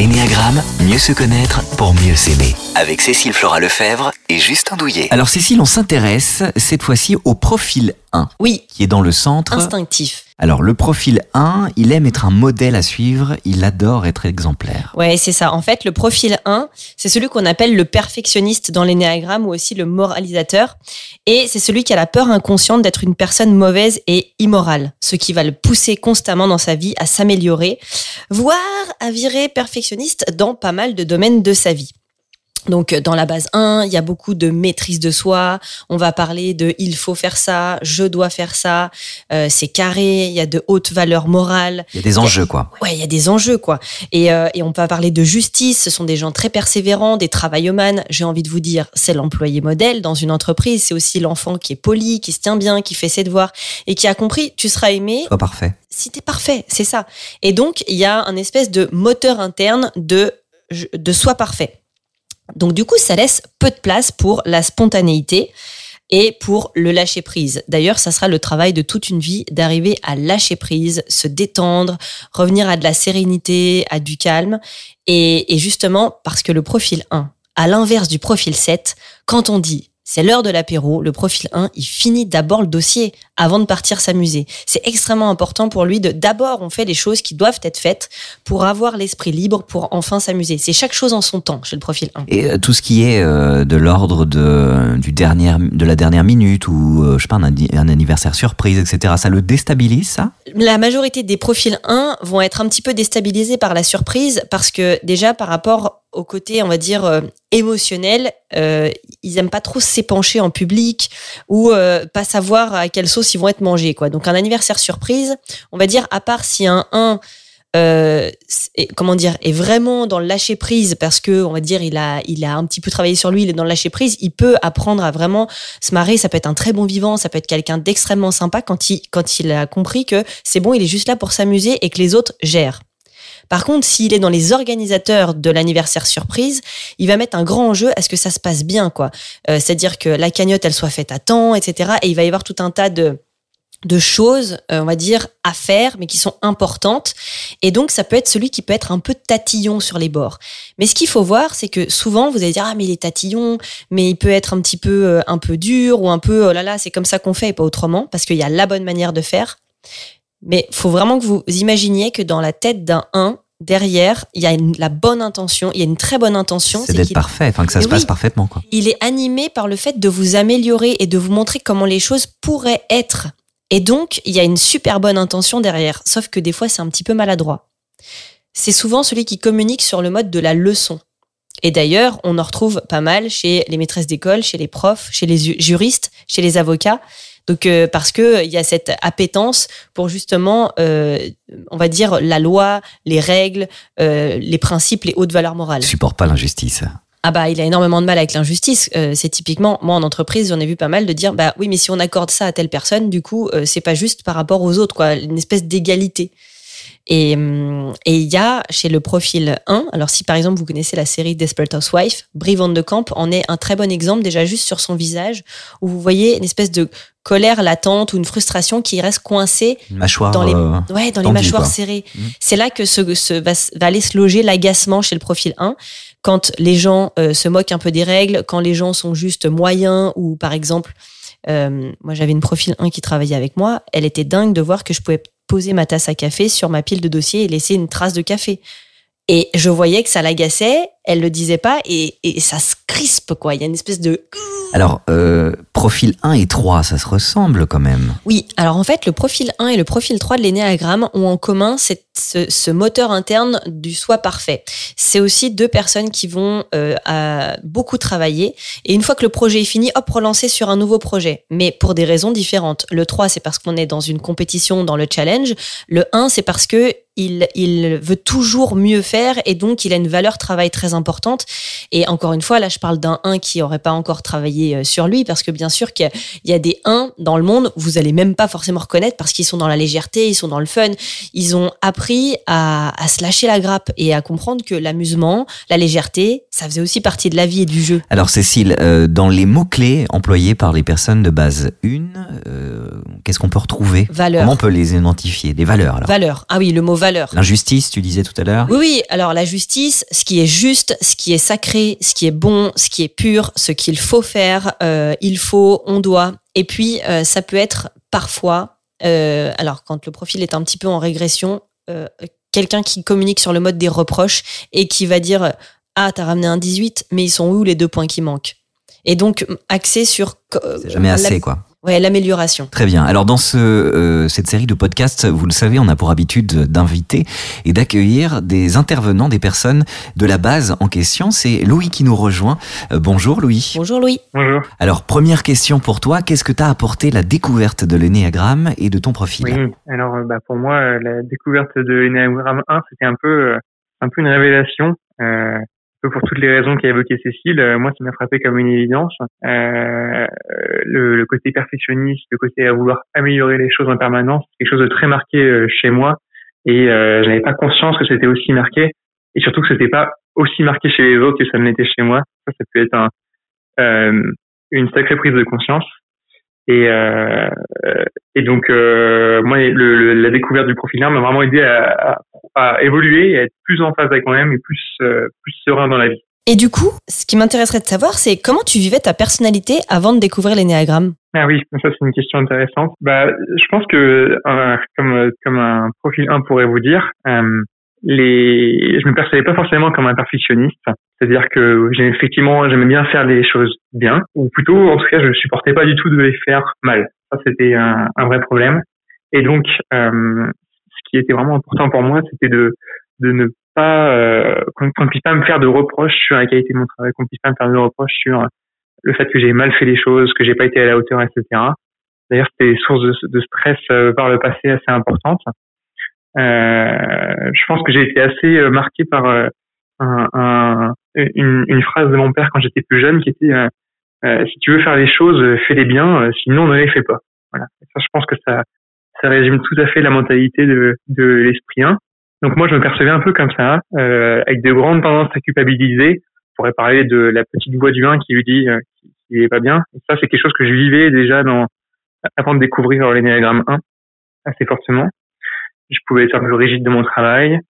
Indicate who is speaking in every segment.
Speaker 1: L'énéagramme, mieux se connaître pour mieux s'aimer. Avec Cécile Flora Lefebvre et Justin Douillet.
Speaker 2: Alors Cécile, on s'intéresse cette fois-ci au profil 1,
Speaker 3: Oui,
Speaker 2: qui est dans le centre.
Speaker 3: instinctif.
Speaker 2: Alors le profil 1, il aime être un modèle à suivre, il adore être exemplaire.
Speaker 3: Ouais, c'est ça. En fait, le profil 1, c'est celui qu'on appelle le perfectionniste dans l'énéagramme ou aussi le moralisateur. Et c'est celui qui a la peur inconsciente d'être une personne mauvaise et immorale. Ce qui va le pousser constamment dans sa vie à s'améliorer, voire à virer perfectionniste dans pas mal de domaines de sa vie. Donc dans la base 1, il y a beaucoup de maîtrise de soi. On va parler de il faut faire ça, je dois faire ça. euh, c'est carré. Il y a de hautes valeurs morales.
Speaker 2: Il y a des enjeux quoi.
Speaker 3: Ouais, il y a des enjeux, quoi. Et, euh, et on peut parler de justice. Ce sont des gens très persévérants, des travaillomanes. J'ai envie de vous dire, c'est l'employé modèle dans une entreprise. C'est aussi l'enfant qui est poli, qui se tient bien, qui fait ses devoirs et qui a compris, tu seras aimé
Speaker 2: Soit parfait.
Speaker 3: si t'es parfait. C'est ça. Et donc, il y a un espèce de moteur interne de, de soi parfait. Donc, du coup, ça laisse peu de place pour la spontanéité et pour le lâcher prise. D'ailleurs, ça sera le travail de toute une vie d'arriver à lâcher prise, se détendre, revenir à de la sérénité, à du calme. Et, et justement, parce que le profil 1, à l'inverse du profil 7, quand on dit c'est l'heure de l'apéro, le profil 1, il finit d'abord le dossier avant de partir s'amuser. C'est extrêmement important pour lui de d'abord on fait les choses qui doivent être faites pour avoir l'esprit libre pour enfin s'amuser. C'est chaque chose en son temps chez le profil 1.
Speaker 2: Et euh, tout ce qui est euh, de l'ordre de, du dernier, de la dernière minute ou, euh, je sais pas, un anniversaire surprise, etc., ça le déstabilise, ça?
Speaker 3: La majorité des profils 1 vont être un petit peu déstabilisés par la surprise parce que déjà par rapport au côté, on va dire, euh, émotionnel, euh, ils aiment pas trop s'épancher en public ou euh, pas savoir à quelle sauce ils vont être mangés. Quoi. Donc un anniversaire surprise, on va dire, à part si un 1 euh, est- comment dire est vraiment dans le lâcher prise parce que on va dire il a il a un petit peu travaillé sur lui il est dans le lâcher prise il peut apprendre à vraiment se marrer ça peut être un très bon vivant ça peut être quelqu'un d'extrêmement sympa quand il quand il a compris que c'est bon il est juste là pour s'amuser et que les autres gèrent par contre, s'il est dans les organisateurs de l'anniversaire surprise, il va mettre un grand enjeu à ce que ça se passe bien, quoi. Euh, C'est-à-dire que la cagnotte, elle soit faite à temps, etc. Et il va y avoir tout un tas de de choses, euh, on va dire, à faire, mais qui sont importantes. Et donc, ça peut être celui qui peut être un peu tatillon sur les bords. Mais ce qu'il faut voir, c'est que souvent, vous allez dire, ah, mais il est tatillon, mais il peut être un petit peu, euh, un peu dur, ou un peu, oh là là, c'est comme ça qu'on fait et pas autrement, parce qu'il y a la bonne manière de faire. Mais faut vraiment que vous imaginiez que dans la tête d'un 1, derrière, il y a une- la bonne intention, il y a une très bonne intention.
Speaker 2: C'est d'être parfait, enfin que ça se passe parfaitement, quoi.
Speaker 3: il est animé par le fait de vous améliorer et de vous montrer comment les choses pourraient être. Et donc, il y a une super bonne intention derrière, sauf que des fois, c'est un petit peu maladroit. C'est souvent celui qui communique sur le mode de la leçon. Et d'ailleurs, on en retrouve pas mal chez les maîtresses d'école, chez les profs, chez les ju- juristes, chez les avocats. Donc, euh, parce que euh, il y a cette appétence pour justement, euh, on va dire, la loi, les règles, euh, les principes, les hautes valeurs morales.
Speaker 2: Je supporte pas l'injustice.
Speaker 3: Ah bah il a énormément de mal avec l'injustice. Euh, c'est typiquement moi en entreprise j'en ai vu pas mal de dire bah oui mais si on accorde ça à telle personne du coup euh, c'est pas juste par rapport aux autres quoi une espèce d'égalité. Et hum, et il y a chez le profil 1 alors si par exemple vous connaissez la série Desperate Housewife, Brie Van de Camp en est un très bon exemple déjà juste sur son visage où vous voyez une espèce de colère latente ou une frustration qui reste coincée
Speaker 2: mâchoire.
Speaker 3: dans les,
Speaker 2: euh,
Speaker 3: ouais, dans les
Speaker 2: tendue,
Speaker 3: mâchoires
Speaker 2: quoi.
Speaker 3: serrées.
Speaker 2: Mhm.
Speaker 3: C'est là que se, se- va, s- va aller se loger l'agacement chez le profil 1. Quand les gens euh, se moquent un peu des règles, quand les gens sont juste moyens ou par exemple, euh, moi j'avais une profil 1 qui travaillait avec moi, elle était dingue de voir que je pouvais poser ma tasse à café sur ma pile de dossiers et laisser une trace de café. Et je voyais que ça l'agaçait, elle le disait pas et, et ça se crispe quoi. Il y a une espèce de
Speaker 2: Alors, euh, profil 1 et 3, ça se ressemble quand même.
Speaker 3: Oui, alors en fait, le profil 1 et le profil 3 de l'énéagramme ont en commun cette- ce, ce moteur interne du soi parfait. C'est aussi deux personnes qui vont euh, à beaucoup travailler et une fois que le projet est fini, hop, relancer sur un nouveau projet, mais pour des raisons différentes. Le 3, c'est parce qu'on est dans une compétition, dans le challenge. Le 1, c'est parce que il, il veut toujours mieux faire et donc il a une valeur travail très importante. Et encore une fois, là, je parle d'un 1 qui aurait pas encore travaillé euh, sur lui parce que bien sûr qu'il y a- des 1 dans le monde, vous allez même pas forcément reconnaître parce qu'ils sont dans la légèreté, ils sont dans le fun. Ils ont appris à, se lâcher la grappe et à comprendre que l'amusement, la légèreté, ça faisait aussi partie de la vie et du jeu.
Speaker 2: Alors Cécile, euh, dans les mots-clés employés par les personnes de base 1, euh, qu'est-ce qu'on peut retrouver
Speaker 3: Valeur.
Speaker 2: Comment on peut les identifier Des valeurs alors
Speaker 3: Valeur. Ah oui, le mot valeurs.
Speaker 2: L'injustice, tu disais tout à l'heure.
Speaker 3: Oui, oui. Alors la justice, ce qui est juste, ce qui est sacré, ce qui est bon, ce qui est pur, ce qu'il faut faire, euh, il faut, on doit. Et puis euh, ça peut être parfois, euh, alors quand le profil est un petit peu en régression, quelqu'un qui communique sur le mode des reproches et qui va dire ah t'as ramené un 18, mais ils sont où les deux points qui manquent? Et donc axé sur
Speaker 2: C'est jamais assez,
Speaker 3: la-
Speaker 2: quoi.
Speaker 3: Ouais, l'amélioration.
Speaker 2: Très bien. Alors dans ce, euh, cette série de podcasts, vous le savez, on a pour habitude d'inviter et d'accueillir des intervenants, des personnes de la base en question. C'est Louis qui nous rejoint. Euh, bonjour Louis.
Speaker 3: Bonjour Louis.
Speaker 4: Bonjour.
Speaker 2: Alors première question pour toi, qu'est-ce que t'as apporté la découverte de l'énéagramme et de ton profil
Speaker 4: Oui. Alors, euh, bah, pour moi, euh, la découverte de l'Enneagram 1, c'était un peu, un peu une révélation. Euh, pour toutes les raisons qu'a évoqué Cécile, euh, moi, ça m'a frappé comme une évidence. Euh, le, le côté perfectionniste, le côté à vouloir améliorer les choses en permanence, c'est quelque chose de très marqué euh, chez moi. Et euh, je n'avais pas conscience que c'était aussi marqué, et surtout que c'était pas aussi marqué chez les autres que ça ne l'était chez moi. Ça, ça peut être un, euh, une sacrée prise de conscience. Et, euh, et donc, euh, moi, le, le- la découverte du profil 1 m'a vraiment aidé à, à, à évoluer et à être plus en phase avec moi-même et plus, euh, plus serein dans la vie.
Speaker 3: Et du coup, ce qui m'intéresserait de savoir, c'est comment tu vivais ta personnalité avant de découvrir l'énéagramme?
Speaker 4: Ah oui, ça c'est une question intéressante. Bah, je pense que euh, comme comme un profil 1 pourrait vous dire, euh, les, je me percevais pas forcément comme un perfectionniste. C'est-à-dire que j'ai effectivement, j'aimais bien faire les choses bien, ou plutôt, en tout cas, je supportais pas du tout de les faire mal. Ça, c'était un, un vrai problème. Et donc, euh, qui était vraiment important pour moi, c'était de ne pas euh, qu'on ne puisse pas me faire de reproches sur la qualité de mon travail, qu'on ne puisse pas me faire de reproches sur le fait que j'ai mal fait les choses, que j'ai pas été à la hauteur, etc. D'ailleurs, c'était source de, stress euh, par le passé assez importante. Euh, je pense que j'ai été assez euh, marqué par euh, un, un- une, phrase de mon père quand j'étais plus jeune qui était euh, euh, si tu veux faire les choses, euh, fais-les bien, euh, sinon ne les fais pas. Voilà. Ça, je pense que ça, ça résume tout à fait la mentalité de, l'esprit 1. Donc moi, je me percevais un peu comme ça, euh, avec de grandes tendances à culpabiliser. On pourrait parler de la petite voix du 1 qui lui dit euh, qu'il est pas bien. Et ça, c'est quelque chose que je vivais déjà avant de découvrir l'énéagramme 1 assez fortement. Je pouvais être un peu rigide de mon travail.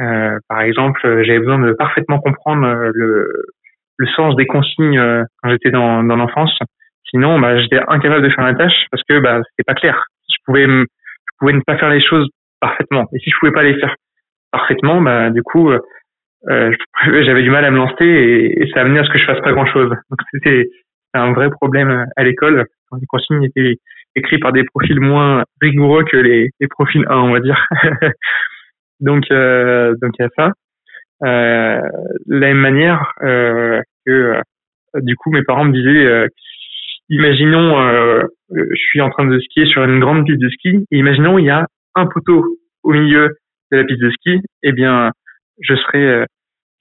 Speaker 4: Euh, par exemple, j'avais besoin de parfaitement comprendre le, sens des consignes quand j'étais dans, dans l'enfance. Sinon, bah, j'étais incapable de faire la tâche parce que bah, c'était pas clair. Je pouvais, je pouvais ne pas faire les choses parfaitement. Et si je pouvais pas les faire parfaitement, bah, du coup, euh, euh, j'avais du mal à me lancer et, et ça amenait à ce que je fasse pas grand chose. Donc c'était un vrai problème à l'école les consignes étaient écrites par des profils moins rigoureux que les, profils 1, on va dire. donc, euh, donc il y a ça. Euh, la même manière euh, que euh, du coup mes parents me disaient euh, imaginons euh, euh, je suis en train de skier sur une grande piste de ski. Et imaginons il y a un poteau au milieu de la piste de ski. Eh bien je serais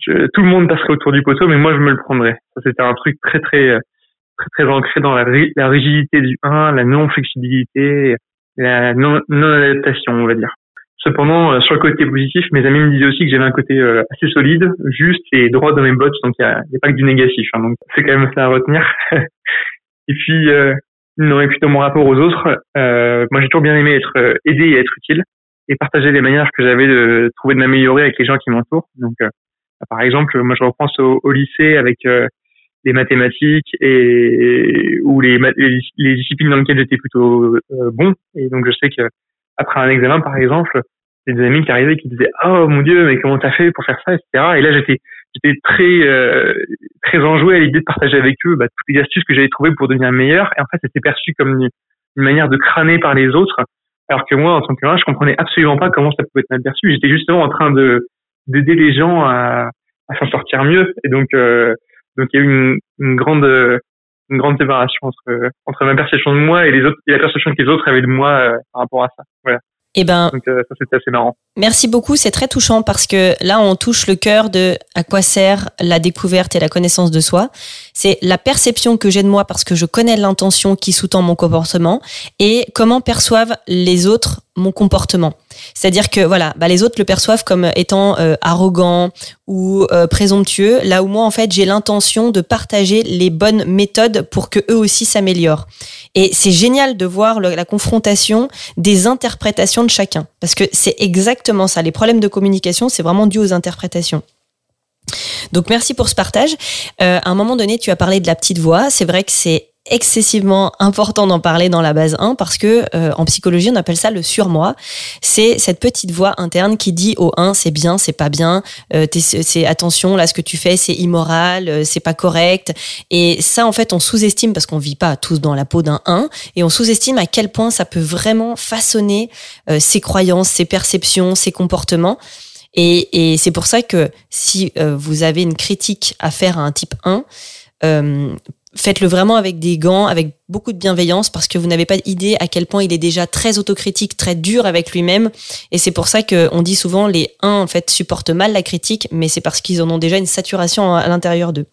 Speaker 4: euh, tout le monde passerait autour du poteau mais moi je me le prendrais. C'était un truc très très euh, très très ancré dans la, ri- la rigidité du 1 la non flexibilité la non non adaptation on va dire. Cependant, euh, sur le côté positif, mes amis me disaient aussi que j'avais un côté euh, assez solide, juste et droit dans mes bottes, donc il n'y a, pas que du négatif. hein, donc c'est quand même ça à retenir. et puis, euh, non, et plutôt mon rapport aux autres, euh, moi j'ai toujours bien aimé être euh, aidé et être utile, et partager les manières que j'avais de trouver de m'améliorer avec les gens qui m'entourent. Donc, euh, par exemple, moi je repense au, au lycée avec euh, les mathématiques et ou les, les, les disciplines dans lesquelles j'étais plutôt euh, bon. Et donc je sais que après un examen, par exemple, j'ai des amis qui arrivaient et qui disaient oh mon dieu mais comment t'as fait pour faire ça etc et là j'étais j'étais très euh, très enjoué à l'idée de partager avec eux bah, toutes les astuces que j'avais trouvées pour devenir meilleur. Et en fait c'était perçu comme une, manière de crâner par les autres. Alors que moi en tant que je comprenais absolument pas comment ça pouvait être perçu. J'étais justement en train de d'aider les gens à, à s'en sortir mieux. Et donc euh, donc il y a eu une, une grande une grande séparation entre entre ma perception de moi et les autres et la perception que les autres avaient de moi euh, par rapport à ça. Voilà
Speaker 3: Eh ben,
Speaker 4: donc euh, ça c'était assez marrant
Speaker 3: merci beaucoup, c'est très touchant parce que là, on touche le cœur de à quoi sert la découverte et la connaissance de soi. C'est la perception que j'ai de moi parce que je connais l'intention qui sous-tend mon comportement et comment perçoivent les autres mon comportement. C'est-à-dire que voilà, bah, les autres le perçoivent comme étant euh, arrogant ou euh, présomptueux, là où moi en fait j'ai l'intention de partager les bonnes méthodes pour que eux aussi s'améliorent. Et c'est génial de voir la confrontation des interprétations de chacun, parce que c'est exactement ça. Les problèmes de communication, c'est vraiment dû aux interprétations. Donc merci pour ce partage. Euh, à un moment donné, tu as parlé de la petite voix. C'est vrai que c'est excessivement important d'en parler dans la base 1 parce que euh, en psychologie on appelle ça le surmoi. C'est cette petite voix interne qui dit au 1 c'est bien c'est pas bien euh, c'est attention là ce que tu fais c'est immoral euh, c'est pas correct. Et ça en fait on sous-estime parce qu'on vit pas tous dans la peau d'un 1 et on sous-estime à quel point ça peut vraiment façonner euh, ses croyances ses perceptions ses comportements. Et, et c'est pour ça que si euh, vous avez une critique à faire à un type 1 faites-le vraiment avec des gants, avec beaucoup de bienveillance, parce que vous n'avez pas idée à quel point il est déjà très autocritique, très dur avec lui-même. Et c'est pour ça qu'on dit souvent les 1 en fait supportent mal la critique, mais c'est parce qu'ils en ont déjà une saturation à l'intérieur d'eux.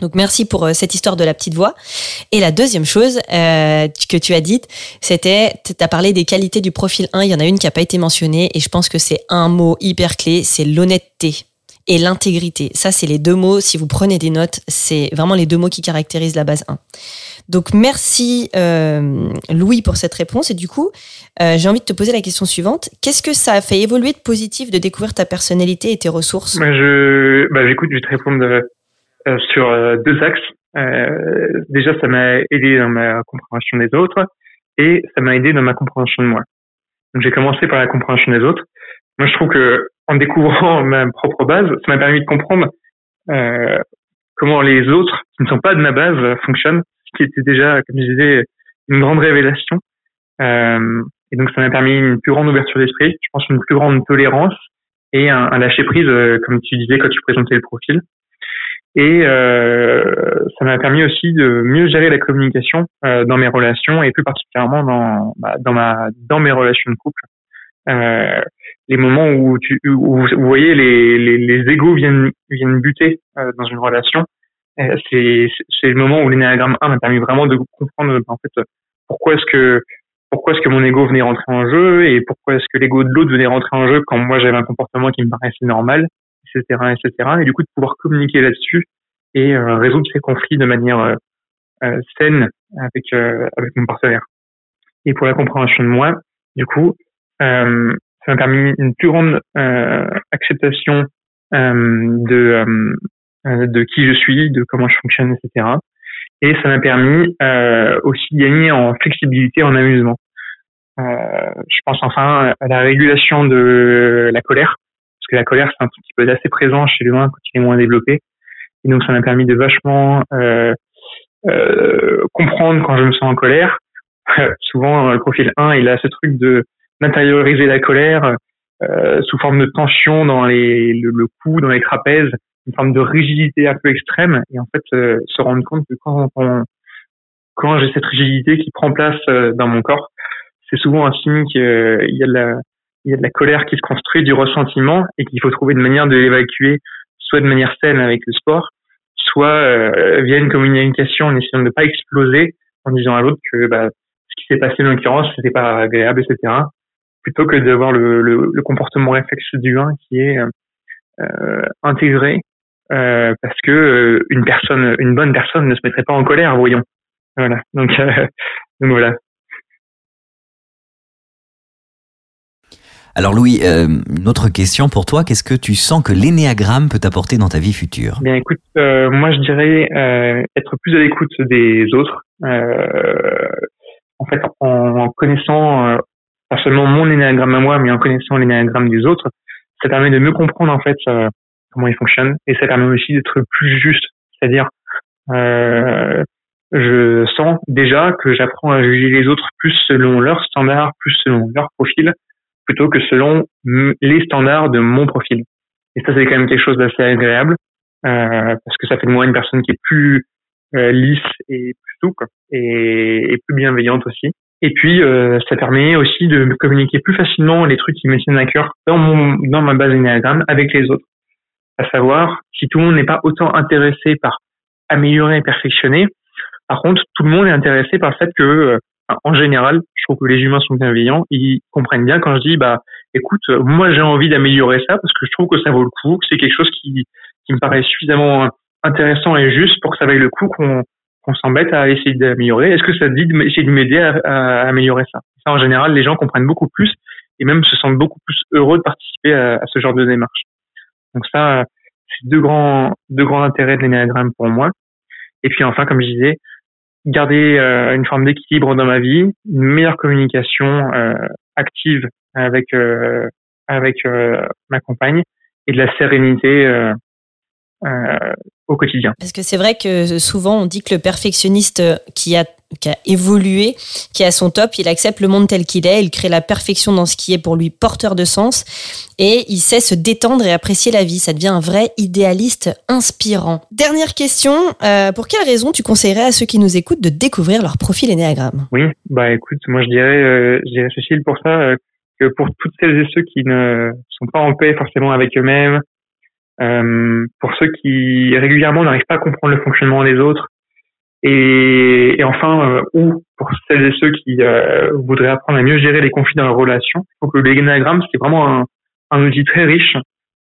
Speaker 3: Donc merci pour euh, cette histoire de la petite voix. Et la deuxième chose euh, que tu as dite, c'était, tu as parlé des qualités du profil 1, il y en a une qui n'a pas été mentionnée, et je pense que c'est un mot hyper clé, c'est l'honnêteté et l'intégrité. Ça, c'est les deux mots. Si vous prenez des notes, c'est vraiment les deux mots qui caractérisent la base 1. Donc, merci euh, Louis pour cette réponse. Et du coup, euh, j'ai envie de te poser la question suivante. Qu'est-ce que ça a fait évoluer de positif de découvrir ta personnalité et tes ressources?
Speaker 4: Bah, je, bah, J'écoute, je vais te répondre euh, sur deux axes. déjà, ça m'a aidé dans ma compréhension des autres et ça m'a aidé dans ma compréhension de moi. Donc, j'ai commencé par la compréhension des autres. Moi, je trouve que en découvrant ma propre base, ça m'a permis de comprendre euh, comment les autres qui ne sont pas de ma base fonctionnent, ce qui était déjà, comme je disais, une grande révélation. Euh, et donc ça m'a permis une plus grande ouverture d'esprit, je pense une plus grande tolérance et un, lâcher prise, euh, comme tu disais quand tu présentais le profil. Et euh, ça m'a permis aussi de mieux gérer la communication euh, dans mes relations et plus particulièrement dans, bah, dans ma dans mes relations de couple. Euh, les moments où, tu, où vous voyez les, les, les égos viennent, viennent buter euh, dans une relation, euh, c'est, c'est le moment où l'énéagramme 1 m'a permis vraiment de comprendre en fait pourquoi est-ce que pourquoi est-ce que mon ego venait rentrer en jeu et pourquoi est-ce que l'ego de l'autre venait rentrer en jeu quand moi j'avais un comportement qui me paraissait normal, etc., etc. Et du coup de pouvoir communiquer là-dessus et euh, résoudre ces conflits de manière euh, saine avec avec mon partenaire. Et pour la compréhension de moi, du coup, euh, ça m'a permis une plus grande euh, acceptation euh, de euh, de qui je suis, de comment je fonctionne, etc. Et ça m'a permis aussi de gagner en flexibilité, en amusement. je pense enfin à la régulation de la colère, parce que la colère c'est un truc qui peut être assez présent chez l'humain quand il est moins développé. Et donc ça m'a permis de vachement comprendre quand je me sens en colère. souvent le profil 1 il a ce truc de d'intérioriser la colère euh, sous forme de tension dans les, le, le, cou, dans les trapèzes, une forme de rigidité un peu extrême, et en fait euh, se rendre compte que quand, on, quand j'ai cette rigidité qui prend place euh, dans mon corps, c'est souvent un signe qu'il y a de la il y a de la colère qui se construit, du ressentiment, et qu'il faut trouver une manière de l'évacuer, soit de manière saine avec le sport, soit via une communication en essayant de ne pas exploser en disant à l'autre que bah, ce qui s'est passé en l'occurrence, c'était pas agréable, etc plutôt que d'avoir le, le, le, comportement réflexe du 1 qui est euh, intégré euh, parce que euh, une personne, une bonne personne ne se mettrait pas en colère, voyons. Voilà. Donc, euh, donc voilà.
Speaker 2: Alors Louis, euh, une autre question pour toi. Qu'est-ce que tu sens que l'énéagramme peut t'apporter dans ta vie future?
Speaker 4: Bien, écoute, euh, moi je dirais euh, être plus à l'écoute des autres. en fait, en connaissant pas seulement mon énéagramme à moi, mais en connaissant l'énéagramme des autres, ça permet de mieux comprendre en fait euh, comment il fonctionne et ça permet aussi d'être plus juste. C'est-à-dire, euh, je sens déjà que j'apprends à juger les autres plus selon leurs standards, plus selon leur profil, plutôt que selon les standards de mon profil. Et ça, c'est quand même quelque chose d'assez agréable euh, parce que ça fait de moi une personne qui est plus euh, lisse et plus souple et plus bienveillante aussi. Et puis, euh, ça permet aussi de communiquer plus facilement les trucs qui me tiennent à cœur dans, mon, dans ma base Enneagram avec les autres. À savoir, si tout le monde n'est pas autant intéressé par améliorer et perfectionner, par contre, tout le monde est intéressé par le fait que, euh, en général, je trouve que les humains sont bienveillants, ils comprennent bien quand je dis, bah, écoute, moi j'ai envie d'améliorer ça parce que je trouve que ça vaut le coup, que c'est quelque chose qui, qui me paraît suffisamment intéressant et juste pour que ça vaille le coup qu'on qu'on s'embête à essayer d'améliorer. Est-ce que ça te dit d'essayer de m'aider à, à, améliorer ça? Ça, en général, les gens comprennent beaucoup plus et même se sentent beaucoup plus heureux de participer à, à ce genre de démarche. Donc ça, c'est deux grands, deux grands intérêts de l'énéagramme pour moi. Et puis enfin, comme je disais, garder euh, une forme d'équilibre dans ma vie, une meilleure communication euh, active avec euh, avec ma compagne et de la sérénité au quotidien.
Speaker 3: Parce que c'est vrai que souvent on dit que le perfectionniste qui a, qui a évolué, qui est à son top, il accepte le monde tel qu'il est, il crée la perfection dans ce qui est pour lui porteur de sens et il sait se détendre et apprécier la vie. Ça devient un vrai idéaliste inspirant. Dernière question, euh, pour quelle raison tu conseillerais à ceux qui nous écoutent de découvrir leur profil énéagramme
Speaker 4: Oui, bah écoute, moi je dirais, euh, je dirais Cécile pour ça, euh, que pour toutes celles et ceux qui ne sont pas en paix forcément avec eux-mêmes, euh, pour ceux qui régulièrement n'arrivent pas à comprendre le fonctionnement des autres, et, et enfin, euh, ou pour celles et ceux qui euh, voudraient apprendre à mieux gérer les conflits dans leurs relations, faut que l'énagramme, c'est vraiment un, un, outil très riche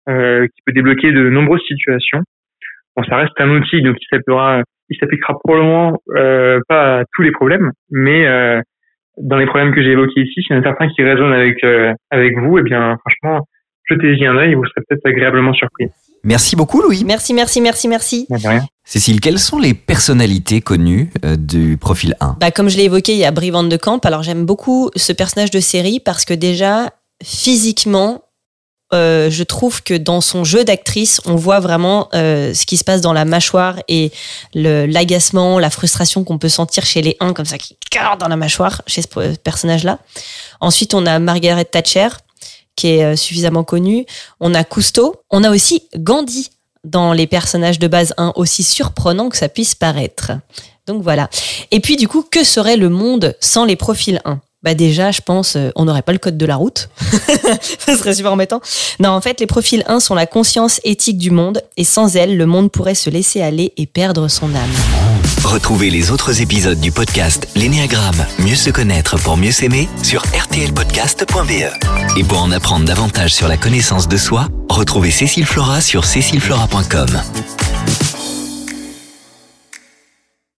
Speaker 4: qui peut débloquer de nombreuses situations. Bon, ça reste un outil, donc il s'appliquera, s'appliquera probablement pas à tous les problèmes, mais dans les problèmes que j'ai évoqués ici, s'il y en a certains qui résonnent avec avec vous, et eh bien franchement, jetez-y un œil, vous serez peut-être agréablement surpris.
Speaker 2: Merci beaucoup, Louis.
Speaker 3: Merci, merci, merci, merci.
Speaker 2: Cécile, quelles sont les personnalités connues euh, du profil 1
Speaker 3: bah, Comme je l'ai évoqué, il y a Brie Van de Camp. Alors j'aime beaucoup ce personnage de série parce que déjà, physiquement, euh, je trouve que dans son jeu d'actrice, on voit vraiment euh, ce qui se passe dans la mâchoire et l'agacement, la frustration qu'on peut sentir chez les 1 comme ça qui cœur dans la mâchoire chez ce personnage-là. Ensuite, on a Margaret Thatcher qui est euh, suffisamment connu. On a Cousteau. On a aussi Gandhi dans les personnages de base 1, aussi surprenant que ça puisse paraître. Donc voilà. Et puis du coup, que serait le monde sans les profils 1 bah déjà, je pense, euh, on n'aurait pas le code de la route. ça serait super embêtant. Non, en fait, les profils 1 sont la conscience éthique du monde, et sans elle, le monde pourrait se laisser aller et perdre son âme.
Speaker 1: Retrouvez les autres épisodes du podcast L'énéagramme, mieux se connaître pour mieux s'aimer sur rtlpodcast.be. Et pour en apprendre davantage sur la connaissance de soi, retrouvez Cécile Flora sur cécileflora.com.